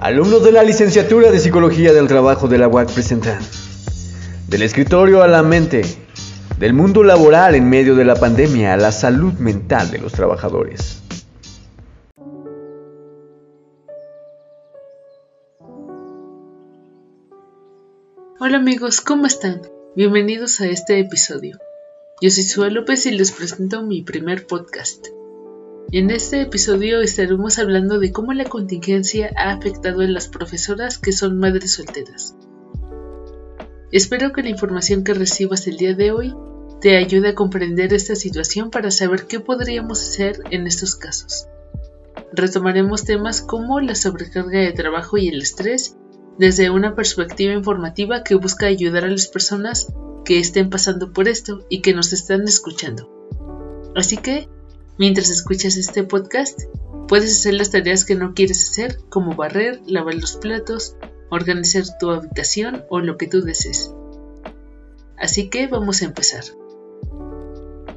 Alumnos de la licenciatura de Psicología del Trabajo de la UAC presentan Del escritorio a la mente, del mundo laboral en medio de la pandemia a la salud mental de los trabajadores. Hola amigos, ¿cómo están? Bienvenidos a este episodio. Yo soy Sue López y les presento mi primer podcast. En este episodio estaremos hablando de cómo la contingencia ha afectado a las profesoras que son madres solteras. Espero que la información que recibas el día de hoy te ayude a comprender esta situación para saber qué podríamos hacer en estos casos. Retomaremos temas como la sobrecarga de trabajo y el estrés desde una perspectiva informativa que busca ayudar a las personas que estén pasando por esto y que nos están escuchando. Así que Mientras escuchas este podcast, puedes hacer las tareas que no quieres hacer, como barrer, lavar los platos, organizar tu habitación o lo que tú desees. Así que vamos a empezar.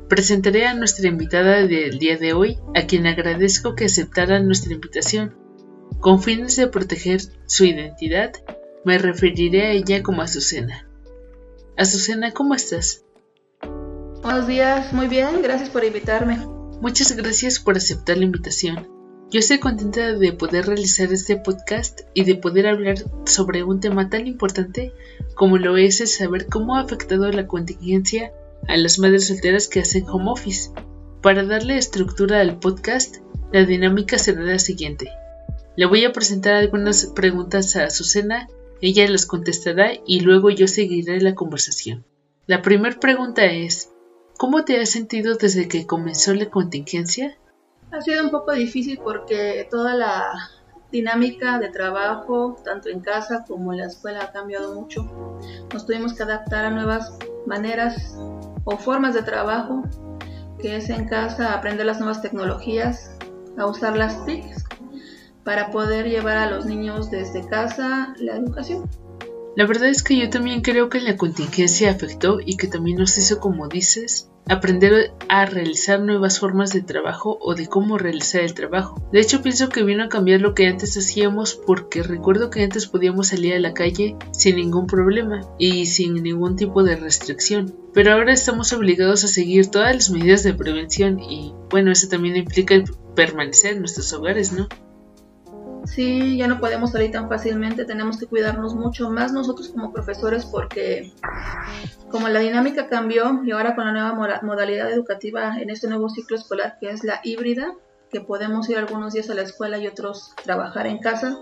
Presentaré a nuestra invitada del día de hoy, a quien agradezco que aceptara nuestra invitación. Con fines de proteger su identidad, me referiré a ella como Azucena. Azucena, ¿cómo estás? Buenos días, muy bien, gracias por invitarme. Muchas gracias por aceptar la invitación. Yo estoy contenta de poder realizar este podcast y de poder hablar sobre un tema tan importante como lo es saber cómo ha afectado la contingencia a las madres solteras que hacen home office. Para darle estructura al podcast, la dinámica será la siguiente. Le voy a presentar algunas preguntas a Azucena, ella las contestará y luego yo seguiré la conversación. La primera pregunta es, ¿Cómo te has sentido desde que comenzó la contingencia? Ha sido un poco difícil porque toda la dinámica de trabajo, tanto en casa como en la escuela, ha cambiado mucho. Nos tuvimos que adaptar a nuevas maneras o formas de trabajo, que es en casa aprender las nuevas tecnologías, a usar las TICs para poder llevar a los niños desde casa la educación. La verdad es que yo también creo que la contingencia afectó y que también nos hizo, como dices, aprender a realizar nuevas formas de trabajo o de cómo realizar el trabajo. De hecho, pienso que vino a cambiar lo que antes hacíamos porque recuerdo que antes podíamos salir a la calle sin ningún problema y sin ningún tipo de restricción. Pero ahora estamos obligados a seguir todas las medidas de prevención y bueno, eso también implica permanecer en nuestros hogares, ¿no? Sí, ya no podemos salir tan fácilmente, tenemos que cuidarnos mucho más nosotros como profesores porque como la dinámica cambió y ahora con la nueva modalidad educativa en este nuevo ciclo escolar que es la híbrida, que podemos ir algunos días a la escuela y otros trabajar en casa,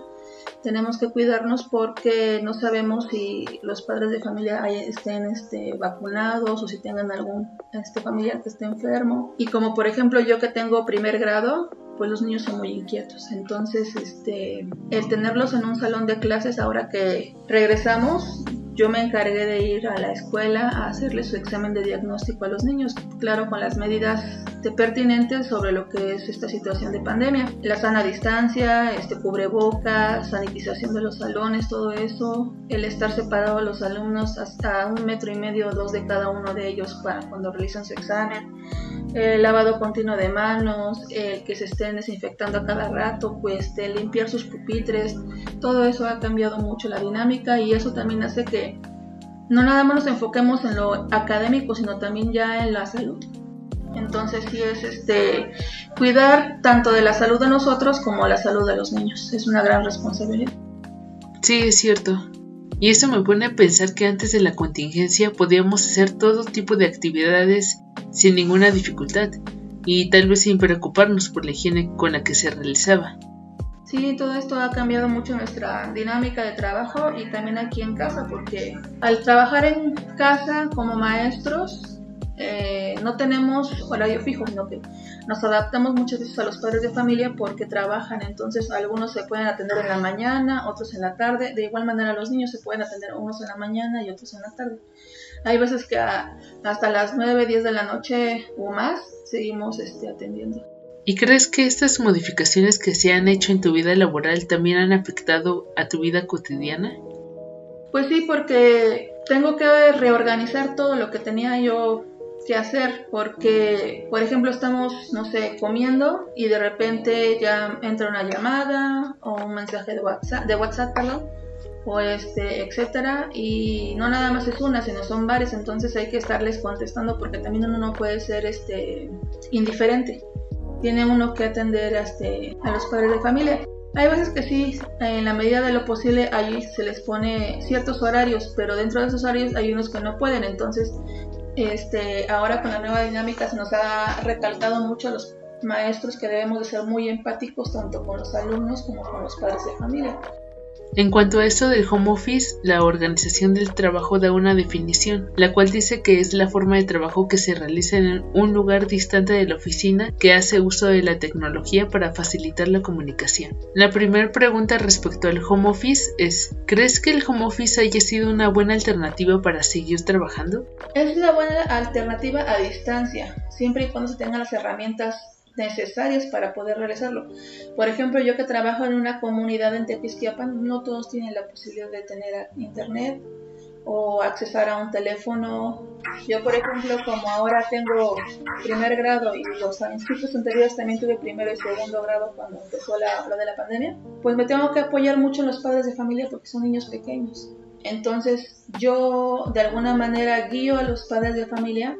tenemos que cuidarnos porque no sabemos si los padres de familia estén este, vacunados o si tengan algún este, familiar que esté enfermo. Y como por ejemplo yo que tengo primer grado, pues los niños son muy inquietos. Entonces, este, el tenerlos en un salón de clases ahora que regresamos, yo me encargué de ir a la escuela a hacerle su examen de diagnóstico a los niños, claro, con las medidas pertinentes sobre lo que es esta situación de pandemia. La sana distancia, este cubrebocas, sanitización de los salones, todo eso, el estar separado a los alumnos hasta un metro y medio o dos de cada uno de ellos para cuando realizan su examen el lavado continuo de manos, el que se estén desinfectando a cada rato, pues de limpiar sus pupitres, todo eso ha cambiado mucho la dinámica y eso también hace que no nada más nos enfoquemos en lo académico, sino también ya en la salud. Entonces sí es este cuidar tanto de la salud de nosotros como la salud de los niños. Es una gran responsabilidad. Sí, es cierto. Y eso me pone a pensar que antes de la contingencia podíamos hacer todo tipo de actividades sin ninguna dificultad y tal vez sin preocuparnos por la higiene con la que se realizaba. Sí, todo esto ha cambiado mucho nuestra dinámica de trabajo y también aquí en casa, porque al trabajar en casa como maestros eh, no tenemos horario fijo, sino que nos adaptamos muchas veces a los padres de familia porque trabajan, entonces algunos se pueden atender en la mañana, otros en la tarde, de igual manera los niños se pueden atender unos en la mañana y otros en la tarde. Hay veces que hasta las 9, 10 de la noche o más seguimos este, atendiendo. ¿Y crees que estas modificaciones que se han hecho en tu vida laboral también han afectado a tu vida cotidiana? Pues sí, porque tengo que reorganizar todo lo que tenía yo qué hacer, porque, por ejemplo, estamos, no sé, comiendo y de repente ya entra una llamada o un mensaje de WhatsApp, de WhatsApp, perdón, o este, etcétera, y no nada más es una, sino son varias, entonces hay que estarles contestando porque también uno no puede ser este indiferente. Tiene uno que atender este, a los padres de familia. Hay veces que sí, en la medida de lo posible, ahí se les pone ciertos horarios, pero dentro de esos horarios hay unos que no pueden. Entonces, este, ahora con la nueva dinámica se nos ha recalcado mucho a los maestros que debemos de ser muy empáticos tanto con los alumnos como con los padres de familia. En cuanto a esto del home office, la organización del trabajo da una definición, la cual dice que es la forma de trabajo que se realiza en un lugar distante de la oficina que hace uso de la tecnología para facilitar la comunicación. La primera pregunta respecto al home office es, ¿crees que el home office haya sido una buena alternativa para seguir trabajando? Es una buena alternativa a distancia, siempre y cuando se tengan las herramientas necesarias para poder realizarlo. Por ejemplo, yo que trabajo en una comunidad en Tepisquiapan, no todos tienen la posibilidad de tener internet o accesar a un teléfono. Yo, por ejemplo, como ahora tengo primer grado y los institutos anteriores también tuve primero y segundo grado cuando empezó la, lo de la pandemia, pues me tengo que apoyar mucho en los padres de familia porque son niños pequeños. Entonces, yo de alguna manera guío a los padres de familia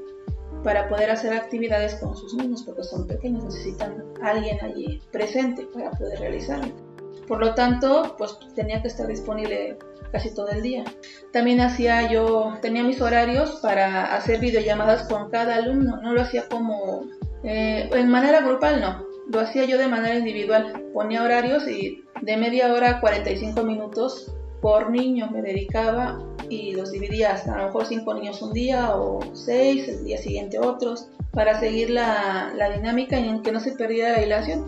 para poder hacer actividades con sus niños porque son pequeños, necesitan alguien allí presente para poder realizarlo. Por lo tanto, pues tenía que estar disponible casi todo el día. También hacía yo, tenía mis horarios para hacer videollamadas con cada alumno, no lo hacía como eh, en manera grupal, no, lo hacía yo de manera individual. Ponía horarios y de media hora a 45 minutos por niño me dedicaba y los dividía hasta a lo mejor cinco niños un día o seis, el día siguiente otros, para seguir la, la dinámica y en que no se perdiera la hilación.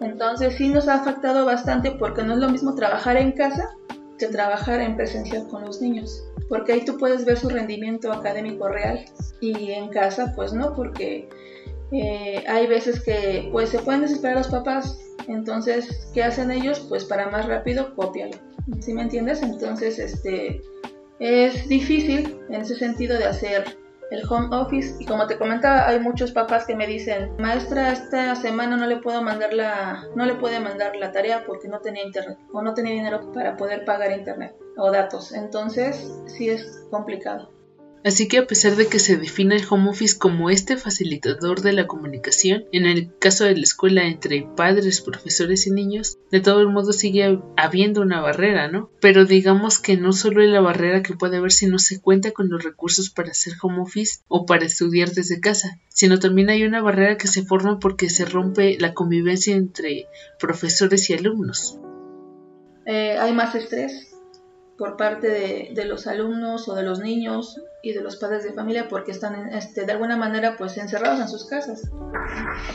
Entonces sí nos ha afectado bastante porque no es lo mismo trabajar en casa que trabajar en presencia con los niños, porque ahí tú puedes ver su rendimiento académico real y en casa pues no, porque eh, hay veces que pues se pueden desesperar los papás, entonces ¿qué hacen ellos? Pues para más rápido, cópialo. ¿Sí me entiendes? Entonces, este, es difícil en ese sentido de hacer el home office y como te comentaba hay muchos papás que me dicen maestra esta semana no le puedo mandar la no le puede mandar la tarea porque no tenía internet o no tenía dinero para poder pagar internet o datos entonces sí es complicado Así que a pesar de que se defina el home office como este facilitador de la comunicación, en el caso de la escuela entre padres, profesores y niños, de todo el modo sigue habiendo una barrera, ¿no? Pero digamos que no solo es la barrera que puede haber si no se cuenta con los recursos para hacer home office o para estudiar desde casa, sino también hay una barrera que se forma porque se rompe la convivencia entre profesores y alumnos. Eh, hay más estrés por parte de, los alumnos o de los niños y de los padres de familia porque están este, de alguna manera pues encerrados en sus casas.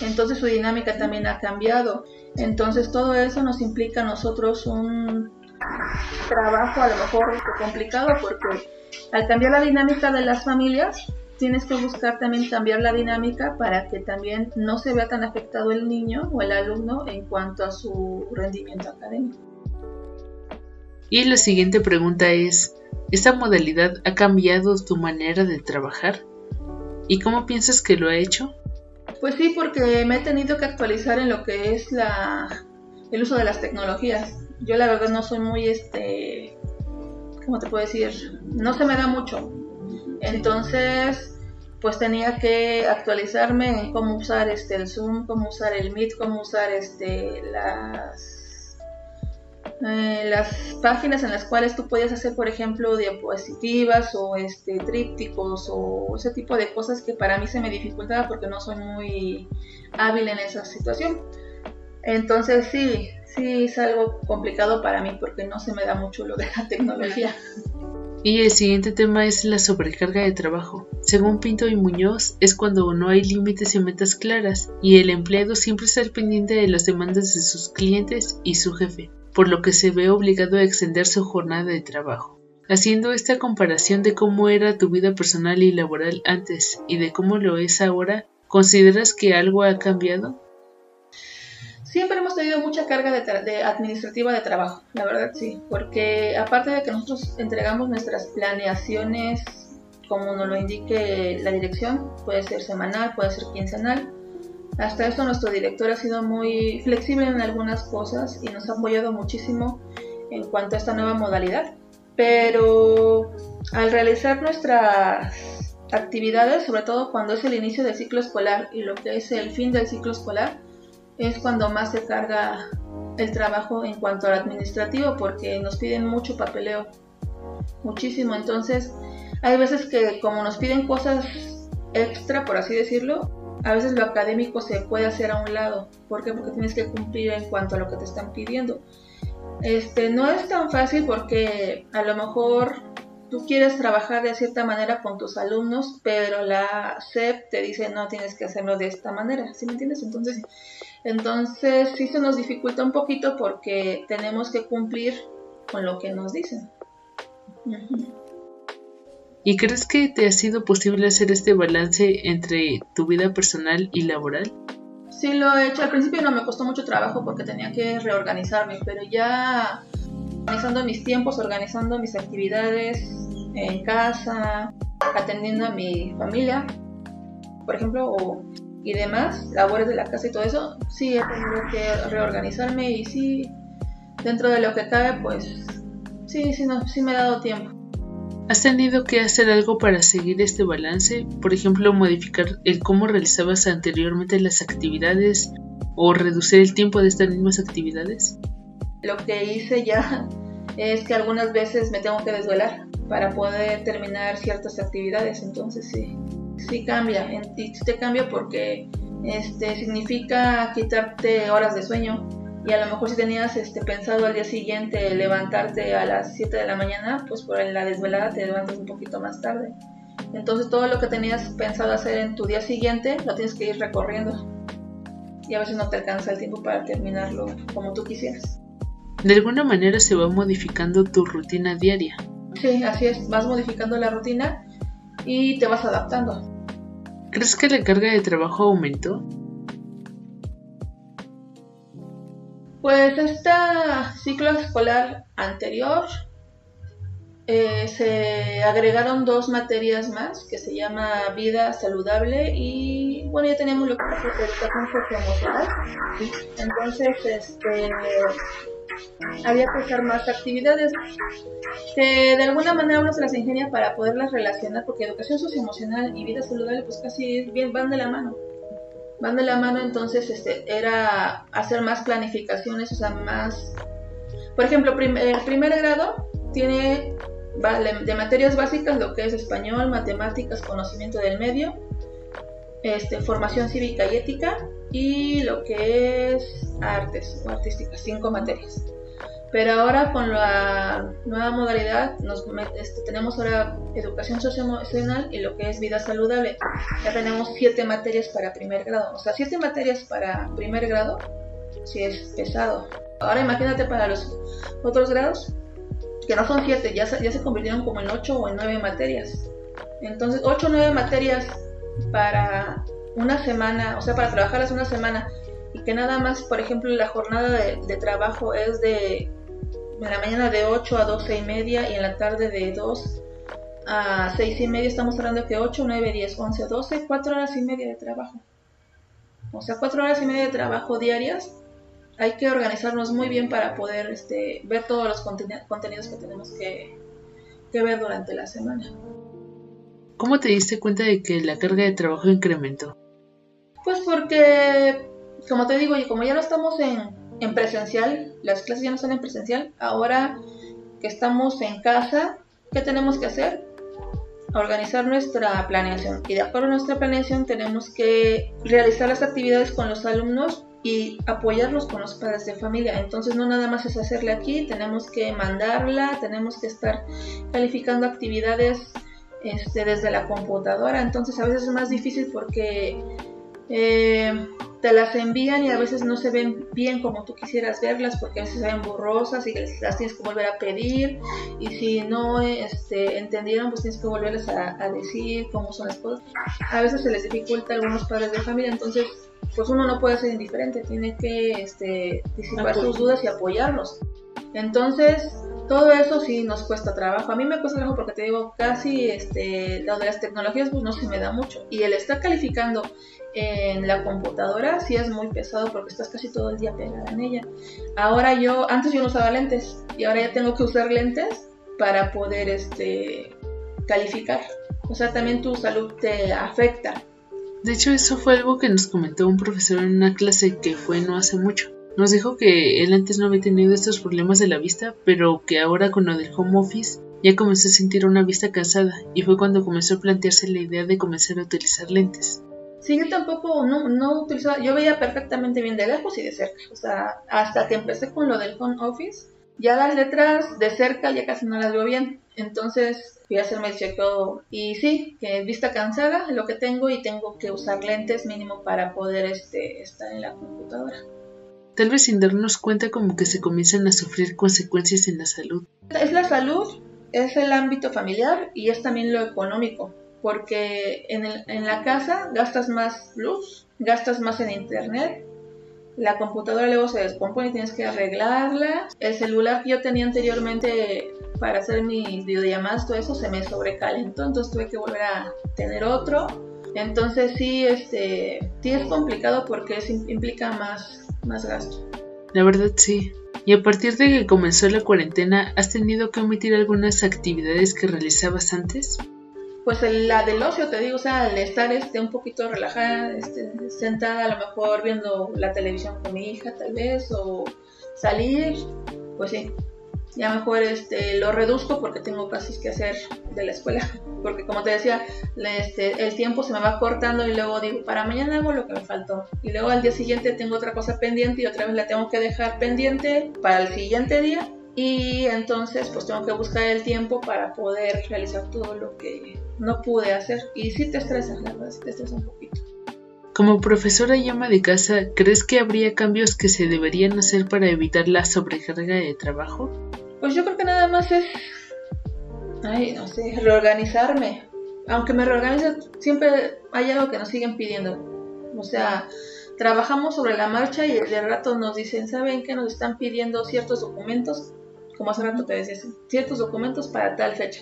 Entonces su dinámica también ha cambiado. Entonces todo eso nos implica a nosotros un trabajo a lo mejor complicado porque al cambiar la dinámica de las familias tienes que buscar también cambiar la dinámica para que también no se vea tan afectado el niño o el alumno en cuanto a su rendimiento académico. Y la siguiente pregunta es, ¿Esta modalidad ha cambiado tu manera de trabajar? ¿Y cómo piensas que lo ha hecho? Pues sí, porque me he tenido que actualizar en lo que es la, el uso de las tecnologías. Yo la verdad no soy muy, este, ¿cómo te puedo decir? No se me da mucho. Entonces, pues tenía que actualizarme en cómo usar este, el Zoom, cómo usar el Meet, cómo usar este, las las páginas en las cuales tú podías hacer, por ejemplo, diapositivas o este, trípticos o ese tipo de cosas que para mí se me dificultaba porque no soy muy hábil en esa situación. Entonces sí, sí es algo complicado para mí porque no se me da mucho lo de la tecnología. Y el siguiente tema es la sobrecarga de trabajo. Según Pinto y Muñoz, es cuando no hay límites y metas claras, y el empleado siempre está pendiente de las demandas de sus clientes y su jefe por lo que se ve obligado a extender su jornada de trabajo. Haciendo esta comparación de cómo era tu vida personal y laboral antes y de cómo lo es ahora, ¿consideras que algo ha cambiado? Siempre hemos tenido mucha carga administrativa de trabajo, la verdad sí, porque aparte de que nosotros entregamos nuestras planeaciones como nos lo indique la dirección, puede ser semanal, puede ser quincenal. Hasta eso nuestro director ha sido muy flexible en algunas cosas y nos ha apoyado muchísimo en cuanto a esta nueva modalidad. Pero al realizar nuestras actividades, sobre todo cuando es el inicio del ciclo escolar y lo que es el fin del ciclo escolar, es cuando más se carga el trabajo en cuanto al administrativo porque nos piden mucho papeleo, muchísimo. Entonces, hay veces que como nos piden cosas extra, por así decirlo, a veces lo académico se puede hacer a un lado. ¿Por qué? Porque tienes que cumplir en cuanto a lo que te están pidiendo. Este, no es tan fácil porque a lo mejor tú quieres trabajar de cierta manera con tus alumnos, pero la SEP te dice no tienes que hacerlo de esta manera, ¿sí me entiendes? Entonces, entonces sí se nos dificulta un poquito porque tenemos que cumplir con lo que nos dicen. ¿Y crees que te ha sido posible hacer este balance entre tu vida personal y laboral? Sí, lo he hecho. Al principio no me costó mucho trabajo porque tenía que reorganizarme, pero ya organizando mis tiempos, organizando mis actividades en casa, atendiendo a mi familia, por ejemplo, y demás, labores de la casa y todo eso, sí he tenido que reorganizarme y sí, dentro de lo que cabe, pues sí, sí, no, sí me ha dado tiempo. ¿Has tenido que hacer algo para seguir este balance? Por ejemplo, modificar el cómo realizabas anteriormente las actividades o reducir el tiempo de estas mismas actividades? Lo que hice ya es que algunas veces me tengo que desvelar para poder terminar ciertas actividades, entonces sí, sí cambia, y te cambia porque este significa quitarte horas de sueño y a lo mejor si tenías este, pensado al día siguiente levantarte a las 7 de la mañana, pues por la desvelada te levantas un poquito más tarde. Entonces todo lo que tenías pensado hacer en tu día siguiente lo tienes que ir recorriendo. Y a veces no te alcanza el tiempo para terminarlo como tú quisieras. De alguna manera se va modificando tu rutina diaria. Sí, así es, vas modificando la rutina y te vas adaptando. ¿Crees que la carga de trabajo aumentó? Pues este ciclo escolar anterior eh, se agregaron dos materias más que se llama vida saludable y bueno ya teníamos lo que es educación socioemocional. Entonces este había que hacer más actividades que de alguna manera uno se las ingenia para poderlas relacionar porque educación socioemocional y vida saludable pues casi bien van de la mano van de la mano, entonces este, era hacer más planificaciones, o sea, más... Por ejemplo, el primer grado tiene de materias básicas lo que es español, matemáticas, conocimiento del medio, este, formación cívica y ética y lo que es artes o artísticas, cinco materias. Pero ahora con la nueva modalidad nos este, tenemos ahora educación socioemocional y lo que es vida saludable. Ya tenemos siete materias para primer grado. O sea, siete materias para primer grado, si es pesado. Ahora imagínate para los otros grados, que no son siete, ya, ya se convirtieron como en ocho o en nueve materias. Entonces, ocho o nueve materias para una semana, o sea, para trabajarlas una semana y que nada más, por ejemplo, la jornada de trabajo es de en la mañana de 8 a 12 y media y en la tarde de 2 a 6 y media estamos hablando de que 8, 9, 10, 11, 12, 4 horas y media de trabajo. O sea, 4 horas y media de trabajo diarias. Hay que organizarnos muy bien para poder este, ver todos los contenidos que tenemos que, que ver durante la semana. ¿Cómo te diste cuenta de que la carga de trabajo incrementó? Pues porque, como te digo, y como ya no estamos en, en presencial, las clases ya no están en presencial, ahora que estamos en casa, ¿qué tenemos que hacer? Organizar nuestra planeación y de acuerdo a nuestra planeación tenemos que realizar las actividades con los alumnos y apoyarlos con los padres de familia. Entonces no nada más es hacerle aquí, tenemos que mandarla, tenemos que estar calificando actividades este, desde la computadora. Entonces a veces es más difícil porque eh, te las envían y a veces no se ven bien como tú quisieras verlas porque a veces se ven borrosas y las tienes que volver a pedir y si no este, entendieron pues tienes que volverles a, decir cómo son las cosas. A veces se les dificulta a algunos padres de familia, entonces pues uno no puede ser indiferente, tiene que este, disipar sus dudas y apoyarlos. Entonces, todo eso sí nos cuesta trabajo. A mí me cuesta trabajo porque te digo, casi este, lo de las tecnologías pues no se me da mucho. Y el estar calificando en la computadora sí es muy pesado porque estás casi todo el día pegada en ella. Ahora yo, antes yo no usaba lentes y ahora ya tengo que usar lentes para poder este, calificar. O sea, también tu salud te afecta. De hecho, eso fue algo que nos comentó un profesor en una clase que fue no hace mucho. Nos dijo que él antes no había tenido estos problemas de la vista, pero que ahora con lo del home office ya comenzó a sentir una vista cansada y fue cuando comenzó a plantearse la idea de comenzar a utilizar lentes. Sí, yo tampoco no, no utilizaba, yo veía perfectamente bien de lejos y de cerca, o sea, hasta que empecé con lo del home office, ya las letras de cerca ya casi no las veo bien, entonces fui a hacerme el chequeo y sí, que vista cansada lo que tengo y tengo que usar lentes mínimo para poder este, estar en la computadora. Tal vez sin darnos cuenta como que se comienzan a sufrir consecuencias en la salud. Es la salud, es el ámbito familiar y es también lo económico porque en, la casa gastas más luz, gastas más en internet, la computadora luego se descompone y tienes que arreglarla. El celular que yo tenía anteriormente para hacer mis videollamadas, todo eso se me sobrecalentó, entonces tuve que volver a tener otro. Entonces sí, este, sí es complicado porque implica más, más gasto. La verdad sí. Y a partir de que comenzó la cuarentena, ¿has tenido que omitir algunas actividades que realizabas antes? Pues la del ocio, te digo, o sea, el estar este, un poquito relajada, este, sentada a lo mejor viendo la televisión con mi hija tal vez, o salir, pues sí, ya mejor este, lo reduzco porque tengo casi que hacer de la escuela, porque como te decía, este, el tiempo se me va cortando y luego digo, para mañana hago lo que me faltó, y luego al día siguiente tengo otra cosa pendiente y otra vez la tengo que dejar pendiente para el siguiente día y entonces pues tengo que buscar el tiempo para poder realizar todo lo que no pude hacer y sí te estresas, la verdad, sí te estresas un poquito. Como profesora y ama de casa, ¿crees que habría cambios que se deberían hacer para evitar la sobrecarga de trabajo? Pues yo creo que nada más es, ay, no sé, reorganizarme. Aunque me reorganice, siempre hay algo que nos siguen pidiendo. O sea, trabajamos sobre la marcha y de rato nos dicen, ¿saben que nos están pidiendo ciertos documentos? Como hace rato te decía, ciertos documentos para tal fecha.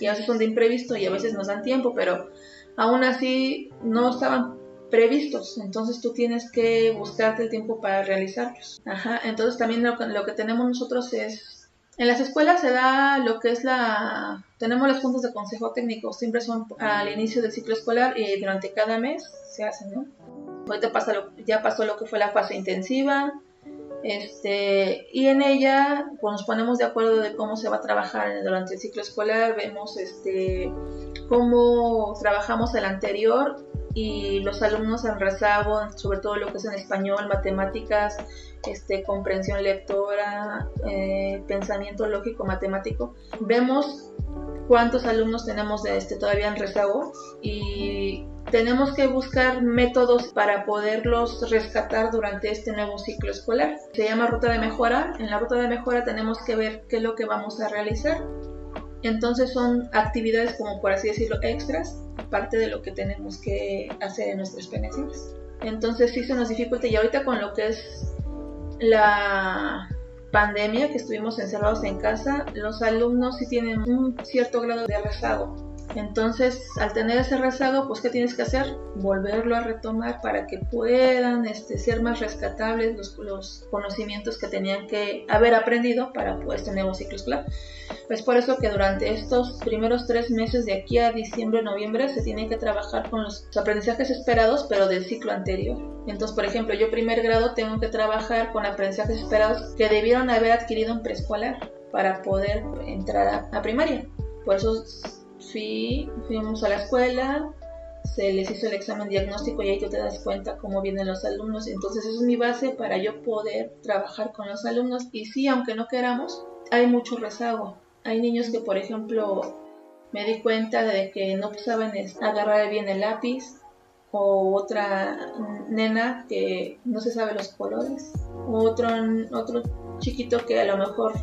Y a veces son de imprevisto y a veces nos dan tiempo, pero aún así no estaban previstos, entonces tú tienes que buscarte el tiempo para realizarlos. Ajá, entonces también lo que, lo que tenemos nosotros es, en las escuelas se da lo que es la, tenemos los puntos de consejo técnico, siempre son al inicio del ciclo escolar y durante cada mes se hacen, ¿no? Ahorita pasa lo, ya pasó lo que fue la fase intensiva, este, y en ella pues, nos ponemos de acuerdo de cómo se va a trabajar durante el ciclo escolar, vemos este, cómo trabajamos el anterior y los alumnos en rezago, sobre todo lo que es en español, matemáticas, este, comprensión lectora, eh, pensamiento lógico matemático. Vemos cuántos alumnos tenemos de este, todavía en rezago y tenemos que buscar métodos para poderlos rescatar durante este nuevo ciclo escolar. Se llama ruta de mejora. En la ruta de mejora tenemos que ver qué es lo que vamos a realizar. Entonces son actividades como por así decirlo extras, aparte de lo que tenemos que hacer en nuestras pensiones. Entonces sí se nos dificulta y ahorita con lo que es la pandemia que estuvimos encerrados en casa, los alumnos sí tienen un cierto grado de rezago entonces, al tener ese rezago, pues ¿qué tienes que hacer? Volverlo a retomar para que puedan este, ser más rescatables los, conocimientos que tenían que haber aprendido para pues, este nuevo ciclo escolar. Pues por eso que durante estos primeros tres meses de aquí a diciembre, noviembre, se tiene que trabajar con los aprendizajes esperados, pero del ciclo anterior. Entonces, por ejemplo, yo primer grado tengo que trabajar con aprendizajes esperados que debieron haber adquirido en preescolar para poder entrar a primaria. Por eso fui, fuimos a la escuela, se les hizo el examen diagnóstico y ahí tú te das cuenta cómo vienen los alumnos. Entonces, eso es mi base para yo poder trabajar con los alumnos. Y sí, aunque no queramos, hay mucho rezago. Hay niños que, por ejemplo, me di cuenta de que no saben agarrar bien el lápiz, o otra nena que no se sabe los colores, o otro, otro chiquito que a lo mejor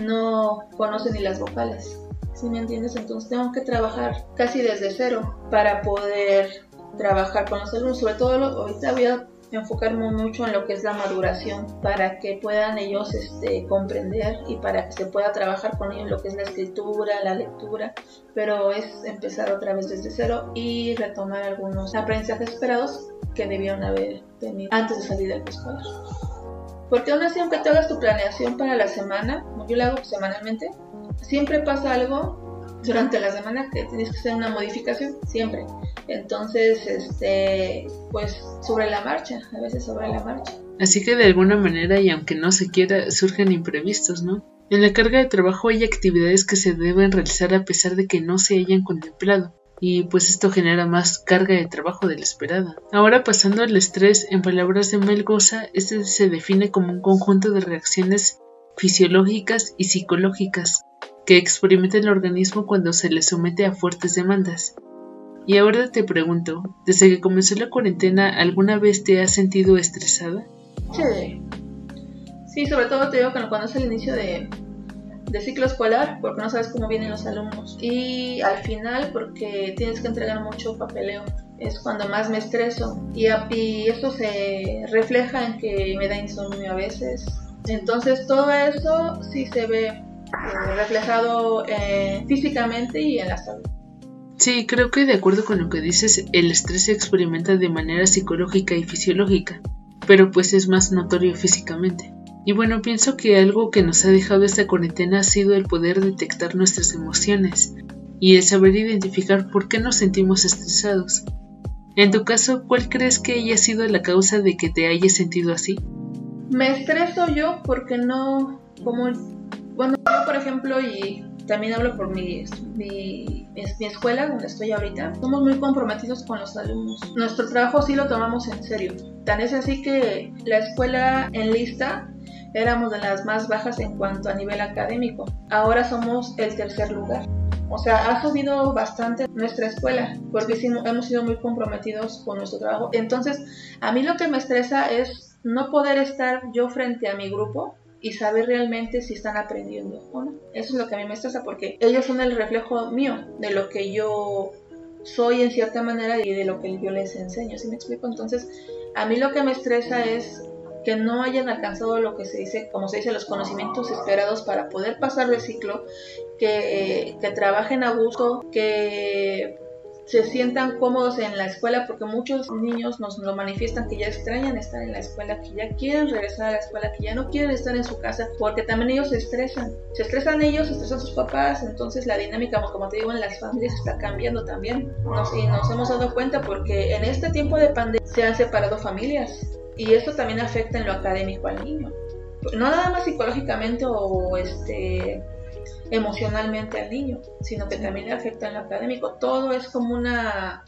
no conoce ni las vocales. ¿Sí me entiendes? Entonces tengo que trabajar casi desde cero para poder trabajar con los alumnos, sobre todo ahorita voy a enfocarme mucho en lo que es la maduración para que puedan ellos este, comprender y para que se pueda trabajar con ellos lo que es la escritura, la lectura, pero es empezar otra vez desde cero y retomar algunos aprendizajes esperados que debieron haber tenido antes de salir del escolar. Porque aún así, aunque te hagas tu planeación para la semana, yo lo hago semanalmente, siempre pasa algo durante la semana que tienes que hacer una modificación, siempre. Entonces, este, pues sobre la marcha, a veces sobre la marcha. Así que de alguna manera, y aunque no se quiera, surgen imprevistos, ¿no? En la carga de trabajo hay actividades que se deben realizar a pesar de que no se hayan contemplado y pues esto genera más carga de trabajo de la esperada. Ahora pasando al estrés, en palabras de Melgoza, este se define como un conjunto de reacciones fisiológicas y psicológicas que experimenta el organismo cuando se le somete a fuertes demandas. Y ahora te pregunto, desde que comenzó la cuarentena, ¿alguna vez te has sentido estresada? Sí. Sobre todo te digo que cuando es el inicio de, de ciclo escolar porque no sabes cómo vienen los alumnos y al final porque tienes que entregar mucho papeleo es cuando más me estreso y, y eso se refleja en que me da insomnio a veces entonces todo eso sí se ve eh, reflejado eh, físicamente y en la salud Sí, creo que de acuerdo con lo que dices, el estrés se experimenta de manera psicológica y fisiológica, pero pues es más notorio físicamente. Y bueno, pienso que algo que nos ha dejado esta cuarentena ha sido el poder detectar nuestras emociones y el saber identificar por qué nos sentimos estresados. En tu caso, ¿cuál crees que haya sido la causa de que te hayas sentido así? Me estreso yo porque no, como, bueno, yo por ejemplo, y también hablo por mi, mi, escuela donde estoy ahorita, somos muy comprometidos con los alumnos. Nuestro trabajo sí lo tomamos en serio. Tan es así que la escuela en lista éramos de las más bajas en cuanto a nivel académico. Ahora somos el tercer lugar. O sea, ha subido bastante nuestra escuela porque sí, hemos sido muy comprometidos con nuestro trabajo. Entonces, a mí lo que me estresa es no poder estar yo frente a mi grupo y saber realmente si están aprendiendo o no. Eso es lo que a mí me estresa porque ellos son el reflejo mío de lo que yo soy en cierta manera y de lo que yo les enseño. ¿Sí me explico? Entonces, a mí lo que me estresa es que no hayan alcanzado lo que se dice, como se dice, los conocimientos esperados para poder pasar de ciclo, que, que trabajen a gusto, que se sientan cómodos en la escuela, porque muchos niños nos lo manifiestan que ya extrañan estar en la escuela, que ya quieren regresar a la escuela, que ya no quieren estar en su casa, porque también ellos se estresan. Se estresan ellos, se estresan sus papás, entonces la dinámica, como te digo, en las familias está cambiando también. Y nos hemos dado cuenta porque en este tiempo de pandemia se han separado familias y esto también afecta en lo académico al niño. No nada más psicológicamente o este emocionalmente al niño, sino que también le afecta en lo académico. Todo es como una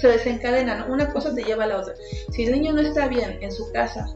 se desencadena, una cosa te lleva a la otra. Si el niño no está bien en su casa,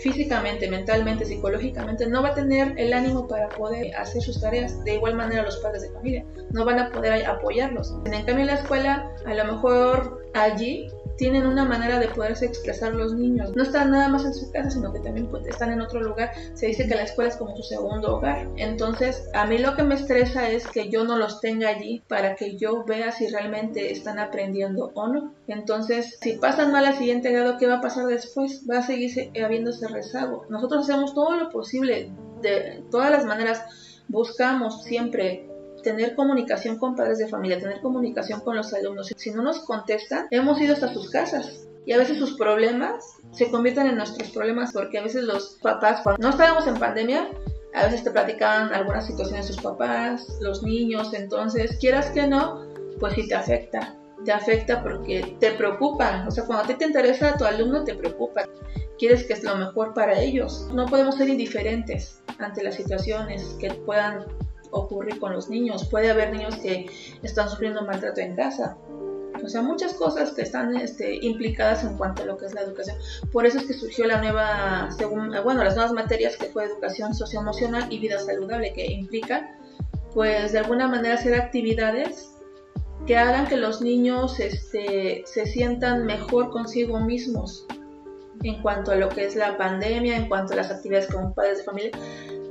físicamente, mentalmente, psicológicamente, no va a tener el ánimo para poder hacer sus tareas. De igual manera los padres de familia no van a poder apoyarlos. En cambio en la escuela, a lo mejor allí tienen una manera de poderse expresar los niños. No están nada más en su casa, sino que también pues, están en otro lugar. Se dice que la escuela es como su segundo hogar. Entonces, a mí lo que me estresa es que yo no los tenga allí para que yo vea si realmente están aprendiendo o no. Entonces, si pasan mal al siguiente grado, ¿qué va a pasar después? Va a seguir habiéndose rezago. Nosotros hacemos todo lo posible, de todas las maneras, buscamos siempre tener comunicación con padres de familia, tener comunicación con los alumnos. Si no nos contestan, hemos ido hasta sus casas y a veces sus problemas se convierten en nuestros problemas porque a veces los papás, cuando no estábamos en pandemia, a veces te platicaban algunas situaciones de sus papás, los niños, entonces quieras que no, pues sí te afecta. Te afecta porque te preocupan. O sea, cuando a ti te interesa a tu alumno, te preocupa. Quieres que es lo mejor para ellos. No podemos ser indiferentes ante las situaciones que puedan ocurrir con los niños. Puede haber niños que están sufriendo maltrato en casa. O sea, muchas cosas que están este, implicadas en cuanto a lo que es la educación. Por eso es que surgió la nueva, según, bueno, las nuevas materias que fue educación socioemocional y vida saludable, que implica, pues, de alguna manera hacer actividades que hagan que los niños este, se sientan mejor consigo mismos en cuanto a lo que es la pandemia, en cuanto a las actividades con padres de familia,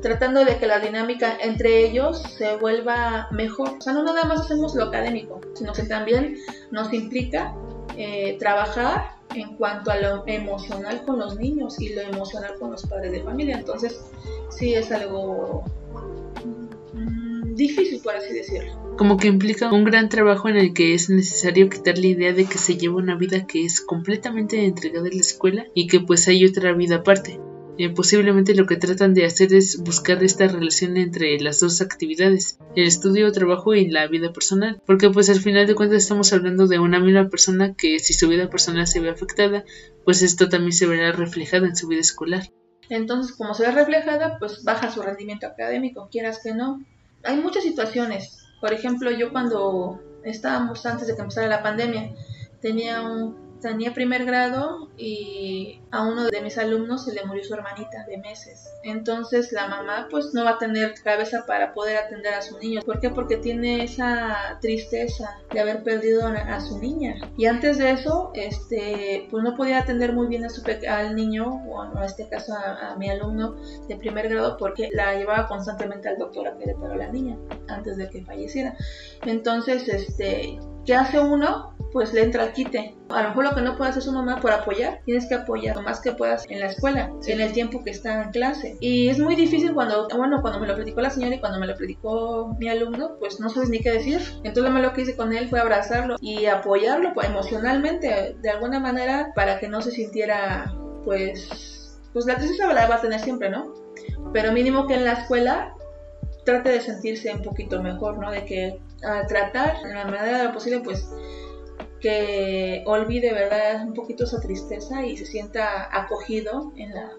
tratando de que la dinámica entre ellos se vuelva mejor. O sea, no nada más hacemos lo académico, sino que también nos implica eh, trabajar en cuanto a lo emocional con los niños y lo emocional con los padres de familia. Entonces, sí es algo mm, difícil, por así decirlo. Como que implica un gran trabajo en el que es necesario quitar la idea de que se lleva una vida que es completamente entregada a la escuela y que pues hay otra vida aparte. Eh, posiblemente lo que tratan de hacer es buscar esta relación entre las dos actividades, el estudio, trabajo y la vida personal, porque pues al final de cuentas estamos hablando de una misma persona que si su vida personal se ve afectada, pues esto también se verá reflejado en su vida escolar. Entonces, como se ve reflejada, pues baja su rendimiento académico, quieras que no. Hay muchas situaciones. Por ejemplo, yo cuando estábamos antes de que empezara la pandemia, tenía un tenía primer grado y a uno de mis alumnos se le murió su hermanita de meses. Entonces la mamá pues no va a tener cabeza para poder atender a su niño. ¿Por qué? Porque tiene esa tristeza de haber perdido a su niña. Y antes de eso, este, pues no podía atender muy bien a su al niño, o en este caso a, mi alumno de primer grado, porque la llevaba constantemente al doctor a que le paró la niña antes de que falleciera. Entonces, este, ¿qué hace uno? pues le entra al quite. A lo mejor lo que no puede hacer su mamá por apoyar, tienes que apoyar más que puedas en la escuela, en el tiempo que está en clase. Y es muy difícil cuando, bueno, cuando me lo platicó la señora y cuando me lo platicó mi alumno, pues no sabes ni qué decir. Entonces lo malo que hice con él fue abrazarlo y apoyarlo pues, emocionalmente, de alguna manera, para que no se sintiera, pues, pues la tristeza la va a tener siempre, ¿no? Pero mínimo que en la escuela trate de sentirse un poquito mejor, ¿no? De que al tratar, en la medida de lo posible, pues que olvide, ¿verdad? Un poquito esa tristeza y se sienta acogido en la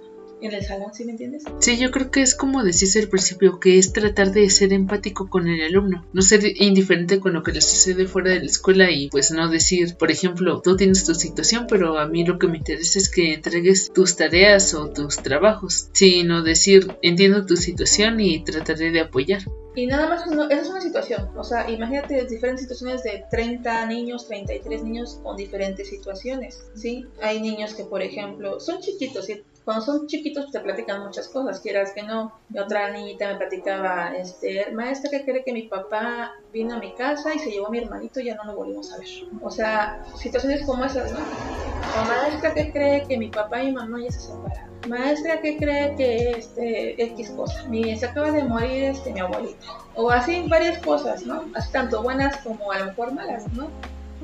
en el salón, ¿sí me entiendes? Sí, yo creo que es como decís al principio, que es tratar de ser empático con el alumno, no ser indiferente con lo que le sucede fuera de la escuela y pues no decir, por ejemplo, tú tienes tu situación, pero a mí lo que me interesa es que entregues tus tareas o tus trabajos, sino decir, entiendo tu situación y trataré de apoyar. Y nada más, esa es una situación. O sea, imagínate diferentes situaciones de 30 niños, 33 niños con diferentes situaciones. ¿sí? Hay niños que, por ejemplo, son chiquitos. Cuando son chiquitos te platican muchas cosas, quieras que no. Otra niñita me platicaba, este, maestra que cree que mi papá vino a mi casa y se llevó a mi hermanito y ya no lo volvimos a ver. O sea, situaciones como esas, ¿no? O maestra que cree que mi papá y mi mamá ya se separaron maestra que cree que este X cosa, mi, se acaba de morir este mi abuelita, o así varias cosas, ¿no? Así tanto buenas como a lo mejor malas, ¿no?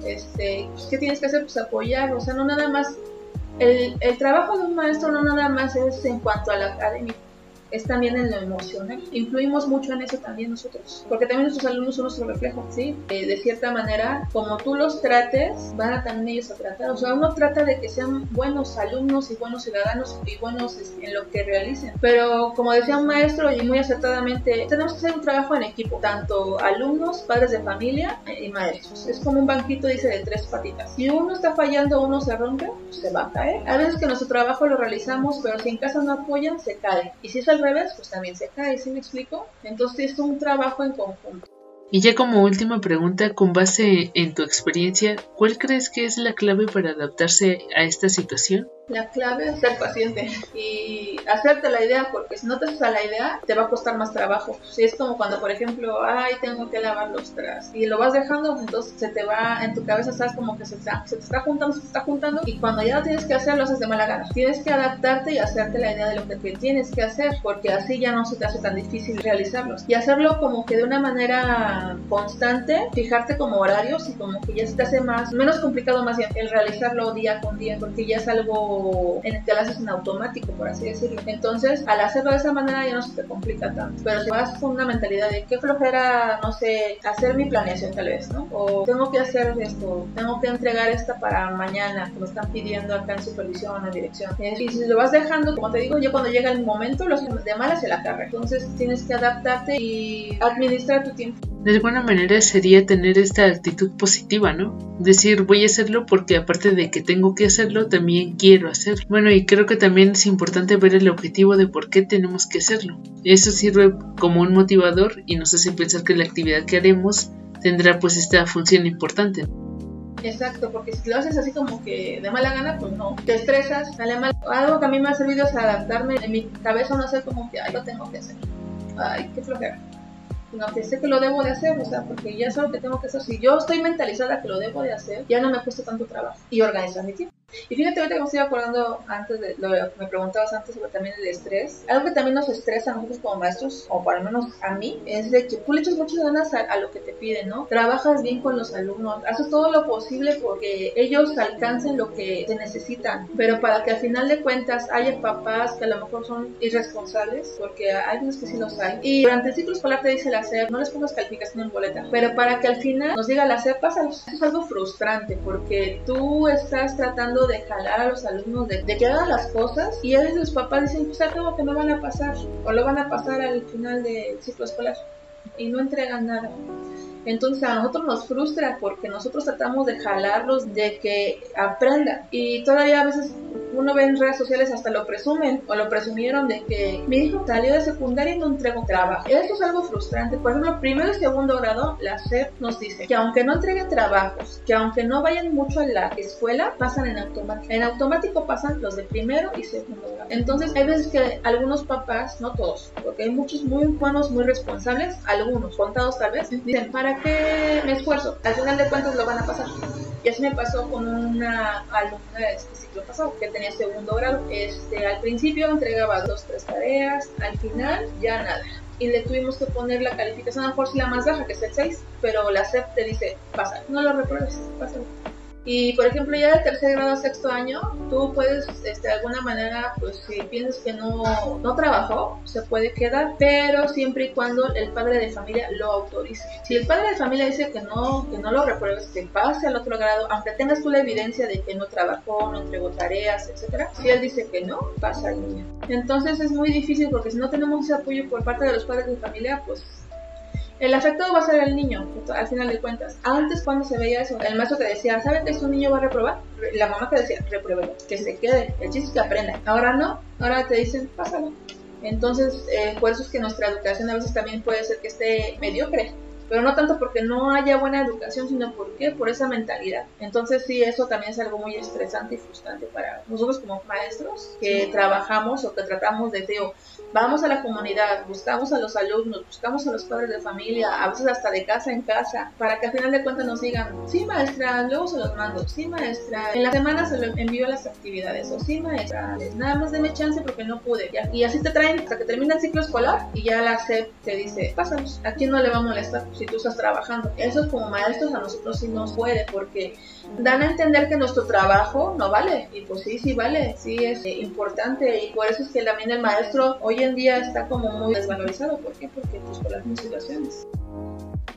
Este, pues, ¿qué tienes que hacer? Pues apoyar, o sea, no nada más, el, el trabajo de un maestro no nada más es en cuanto a la academia, es también en lo emocional. Influimos mucho en eso también nosotros, porque también nuestros alumnos son nuestro reflejo, ¿sí? Eh, de cierta manera, como tú los trates, van a también ellos a tratar. O sea, uno trata de que sean buenos alumnos y buenos ciudadanos y buenos este, en lo que realicen. Pero como decía un maestro y muy acertadamente, tenemos que hacer un trabajo en equipo, tanto alumnos, padres de familia y maestros. Es como un banquito, dice, de tres patitas. Si uno está fallando, uno se rompe, se va a caer. A veces que nuestro trabajo lo realizamos, pero si en casa no apoyan, se cae. Y si es al revés, pues también se cae, ¿sí me explico? Entonces es un trabajo en conjunto. Y ya como última pregunta, con base en tu experiencia, ¿cuál crees que es la clave para adaptarse a esta situación? La clave es ser paciente y hacerte la idea, porque si no te haces a la idea, te va a costar más trabajo. Si es como cuando, por ejemplo, ay, tengo que lavar los trastes y lo vas dejando, entonces se te va en tu cabeza, sabes como que se, se te está juntando, se te está juntando y cuando ya lo tienes que hacer, lo haces de mala gana. Tienes que adaptarte y hacerte la idea de lo que tienes que hacer, porque así ya no se te hace tan difícil realizarlos. Y hacerlo como que de una manera constante, fijarte como horarios y como que ya se te hace más, menos complicado más bien el realizarlo día con día, porque ya es algo en el que lo haces en automático, por así decirlo. Entonces, al hacerlo de esa manera ya no se te complica tanto. Pero si vas con una mentalidad de qué flojera, no sé, hacer mi planeación tal vez, ¿no? O tengo que hacer esto, tengo que entregar esta para mañana, que me están pidiendo acá en supervisión o dirección. Y si lo vas dejando, como te digo, ya cuando llega el momento, los de malas se la carga. Entonces, tienes que adaptarte y administrar tu tiempo de alguna manera sería tener esta actitud positiva, ¿no? Decir voy a hacerlo porque aparte de que tengo que hacerlo, también quiero hacerlo. Bueno, y creo que también es importante ver el objetivo de por qué tenemos que hacerlo. Eso sirve como un motivador y nos hace pensar que la actividad que haremos tendrá pues esta función importante. Exacto, porque si lo haces así como que de mala gana, pues no. Te estresas, sale mal. Algo que a mí me ha servido es adaptarme en mi cabeza, no sé como que, ay, lo tengo que hacer. Ay, qué flojera que sé que lo debo de hacer, o sea, porque ya sé lo que tengo que hacer. Si yo estoy mentalizada que lo debo de hacer, ya no me cuesta tanto trabajo y organizar mi tiempo. Y fíjate, ahorita que me estoy acordando antes de lo que me preguntabas antes sobre también el estrés. Algo que también nos estresa a nosotros como maestros, o por lo menos a mí, es de que tú le echas muchas ganas a, lo que te piden, ¿no? Trabajas bien con los alumnos, haces todo lo posible porque ellos alcancen lo que te necesitan, pero para que al final de cuentas haya papás que a lo mejor son irresponsables, porque hay unos que sí los hay. Y durante el ciclo escolar te dice la SEP, no les pongas calificación en boleta, pero para que al final nos diga la SEP, pásalos. Es algo frustrante porque tú estás tratando de jalar a los alumnos de, que hagan las cosas y a veces los papás dicen, pues algo que no van a pasar o lo van a pasar al final del ciclo escolar y no entregan nada. Entonces a nosotros nos frustra porque nosotros tratamos de jalarlos de que aprendan y todavía a veces uno ve en redes sociales hasta lo presumen o lo presumieron de que mi hijo salió de secundaria y no entregó trabajo. Eso es algo frustrante. Por ejemplo, primero y segundo grado, la SEP nos dice que aunque no entreguen trabajos, que aunque no vayan mucho a la escuela, pasan en automático. En automático pasan los de primero y segundo grado. Entonces, hay veces que algunos papás, no todos, porque hay muchos muy buenos, muy responsables, algunos, contados tal vez, dicen, ¿para qué me esfuerzo? Al final de cuentas lo van a pasar. Y así me pasó con una alumna de este ciclo pasado que tenía segundo grado. Este, al principio entregaba dos, tres tareas, al final ya nada. Y le tuvimos que poner la calificación, a lo mejor si la más baja, que es el 6, pero la SEP te dice, pasa, no lo repruebes, pasa. Y por ejemplo, ya de tercer grado a sexto año, tú puedes, este, de alguna manera, pues si piensas que no, no trabajó, se puede quedar, pero siempre y cuando el padre de familia lo autorice. Si el padre de familia dice que no, que no lo repruebes, que pase al otro grado, aunque tengas tú la evidencia de que no trabajó, no entregó tareas, etcétera, si él dice que no, pasa al niño. Entonces es muy difícil porque si no tenemos ese apoyo por parte de los padres de familia, pues el afectado va a ser el niño, al final de cuentas. Antes, cuando se veía eso, el maestro te decía, ¿sabe que su niño va a reprobar? La mamá te decía, repruébelo, que se quede, el chiste es que aprenda. Ahora no, ahora te dicen, pásalo. Entonces, eh, por eso es que nuestra educación a veces también puede ser que esté mediocre pero no tanto porque no haya buena educación, sino porque por esa mentalidad. Entonces sí, eso también es algo muy estresante y frustrante para nosotros como maestros que trabajamos o que tratamos de, digo, vamos a la comunidad, buscamos a los alumnos, buscamos a los padres de familia, a veces hasta de casa en casa, para que al final de cuentas nos digan, sí maestra, luego se los mando, sí maestra, en la semana se lo envío las actividades, o sí maestra, nada más deme chance porque no pude. Y así te traen hasta que termina el ciclo escolar y ya la SEP te dice, pásanos, ¿a quién no le va a molestar? Si tú estás trabajando. Eso como maestros a nosotros sí nos puede porque dan a entender que nuestro trabajo no vale. Y pues sí, sí vale, sí es importante y por eso es que también el maestro hoy en día está como muy desvalorizado. ¿Por qué? Porque pues por las situaciones.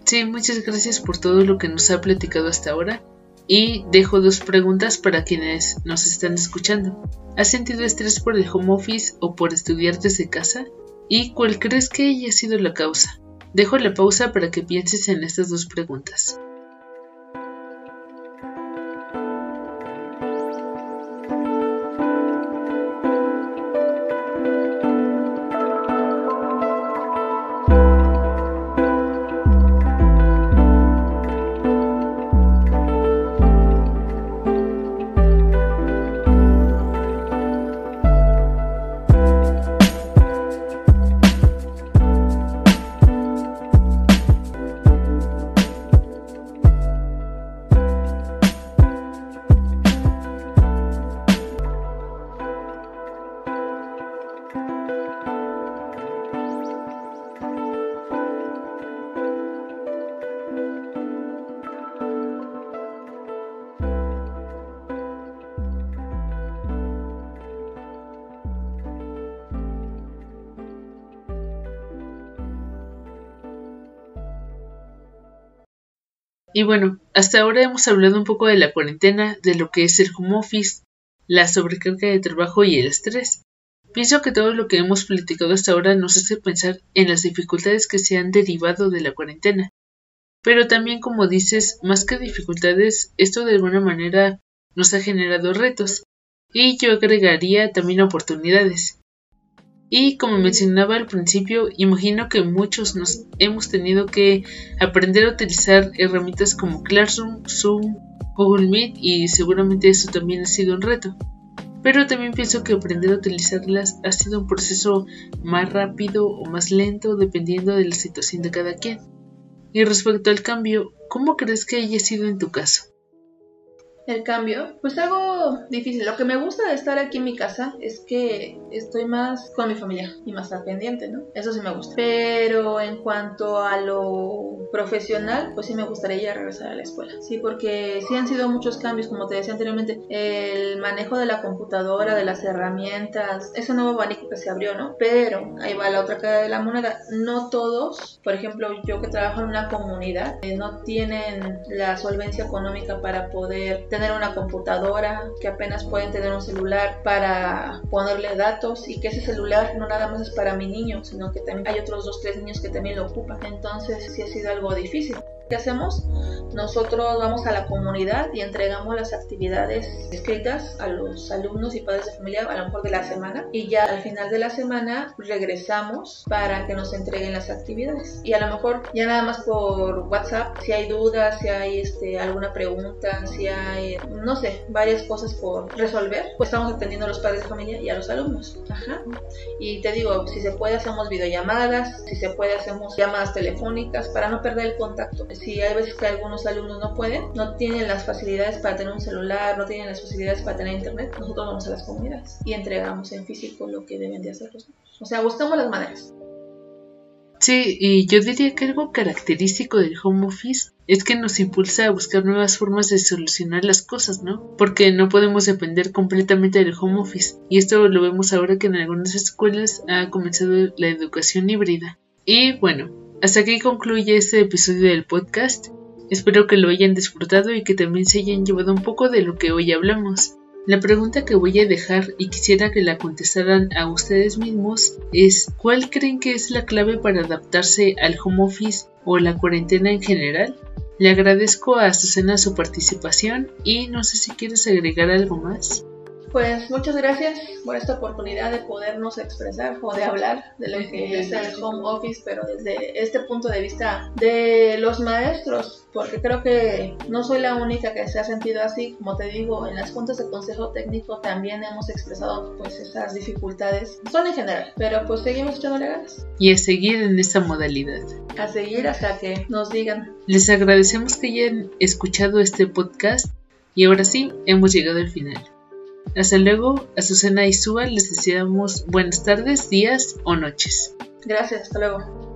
Sí, muchas gracias por todo lo que nos ha platicado hasta ahora. Y dejo dos preguntas para quienes nos están escuchando. ¿Has sentido estrés por el home office o por estudiar desde casa? ¿Y cuál crees que haya sido la causa? Dejo la pausa para que pienses en estas dos preguntas. Y bueno, hasta ahora hemos hablado un poco de la cuarentena, de lo que es el home office, la sobrecarga de trabajo y el estrés. Pienso que todo lo que hemos platicado hasta ahora nos hace pensar en las dificultades que se han derivado de la cuarentena. Pero también, como dices, más que dificultades, esto de alguna manera nos ha generado retos. Y yo agregaría también oportunidades. Y como mencionaba al principio, imagino que muchos nos hemos tenido que aprender a utilizar herramientas como Classroom, Zoom, Google Meet y seguramente eso también ha sido un reto. Pero también pienso que aprender a utilizarlas ha sido un proceso más rápido o más lento dependiendo de la situación de cada quien. Y respecto al cambio, ¿cómo crees que haya sido en tu caso? El cambio, pues algo difícil. Lo que me gusta de estar aquí en mi casa es que estoy más con mi familia y más al pendiente, ¿no? Eso sí me gusta. Pero en cuanto a lo profesional, pues sí me gustaría regresar a la escuela. Sí, porque sí han sido muchos cambios, como te decía anteriormente, el manejo de la computadora, de las herramientas, ese nuevo abanico que se abrió, ¿no? Pero ahí va la otra cara de la moneda. No todos, por ejemplo, yo que trabajo en una comunidad, eh, no tienen la solvencia económica para poder una computadora, que apenas pueden tener un celular para ponerle datos y que ese celular no nada más es para mi niño, sino que también hay otros dos, tres niños que también lo ocupan. Entonces sí ha sido algo difícil. ¿Qué hacemos? Nosotros vamos a la comunidad y entregamos las actividades escritas a los alumnos y padres de familia a lo mejor de la semana y ya al final de la semana regresamos para que nos entreguen las actividades y a lo mejor ya nada más por WhatsApp si hay dudas, si hay este, alguna pregunta, si hay no sé, varias cosas por resolver, pues estamos atendiendo a los padres de familia y a los alumnos. Ajá. Y te digo, si se puede hacemos videollamadas, si se puede hacemos llamadas telefónicas para no perder el contacto si hay veces que algunos alumnos no pueden, no tienen las facilidades para tener un celular, no tienen las facilidades para tener internet, nosotros vamos a las comunidades y entregamos en físico lo que deben de hacer los niños. O sea, buscamos las maneras. Sí, y yo diría que algo característico del home office es que nos impulsa a buscar nuevas formas de solucionar las cosas, ¿no? Porque no podemos depender completamente del home office. Y esto lo vemos ahora que en algunas escuelas ha comenzado la educación híbrida. Y bueno, hasta aquí concluye este episodio del podcast. Espero que lo hayan disfrutado y que también se hayan llevado un poco de lo que hoy hablamos. La pregunta que voy a dejar y quisiera que la contestaran a ustedes mismos es ¿cuál creen que es la clave para adaptarse al home office o la cuarentena en general? Le agradezco a Susana su participación y no sé si quieres agregar algo más. Pues muchas gracias por esta oportunidad de podernos expresar o de hablar de lo que es el home office, pero desde este punto de vista de los maestros, porque creo que no soy la única que se ha sentido así, como te digo, en las juntas de consejo técnico también hemos expresado pues esas dificultades, son en general, pero pues seguimos echándole ganas. Y a seguir en esta modalidad. A seguir hasta que nos digan. Les agradecemos que hayan escuchado este podcast y ahora sí, hemos llegado al final. Hasta luego, a Susana y Suba les deseamos buenas tardes, días o noches. Gracias, hasta luego.